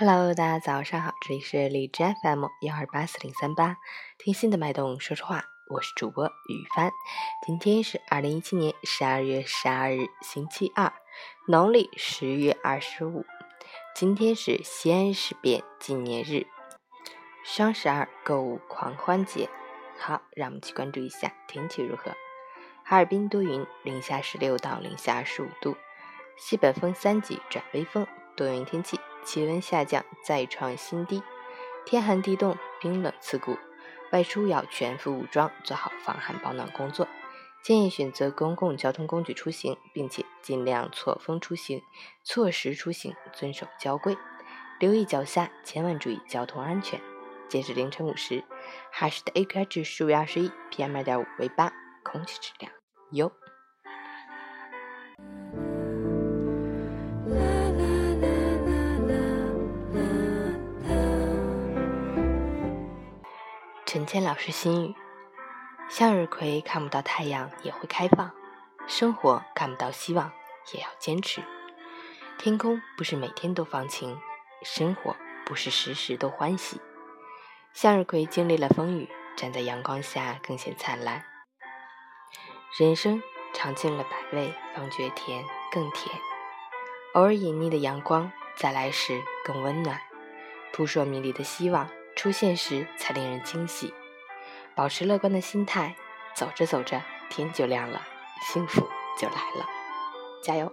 Hello，大家早上好，这里是荔枝 FM 幺二八四零三八，听心的脉动说说话，我是主播雨帆。今天是二零一七年十二月十二日，星期二，农历十月二十五。今天是西安事变纪念日，双十二购物狂欢节。好，让我们去关注一下天气如何。哈尔滨多云，零下十六到零下二十五度，西北风三级转微风，多云天气。气温下降，再创新低，天寒地冻，冰冷刺骨，外出要全副武装，做好防寒保暖工作。建议选择公共交通工具出行，并且尽量错峰出行、错时出行，遵守交规，留意脚下，千万注意交通安全。截至凌晨五时，哈市的 AQI 指数为二十一，PM 二点五为八，空气质量优。陈谦老师心语：向日葵看不到太阳也会开放，生活看不到希望也要坚持。天空不是每天都放晴，生活不是时时都欢喜。向日葵经历了风雨，站在阳光下更显灿烂。人生尝尽了百味，方觉甜更甜。偶尔隐匿的阳光，再来时更温暖。扑朔迷离的希望。出现时才令人惊喜，保持乐观的心态，走着走着天就亮了，幸福就来了，加油！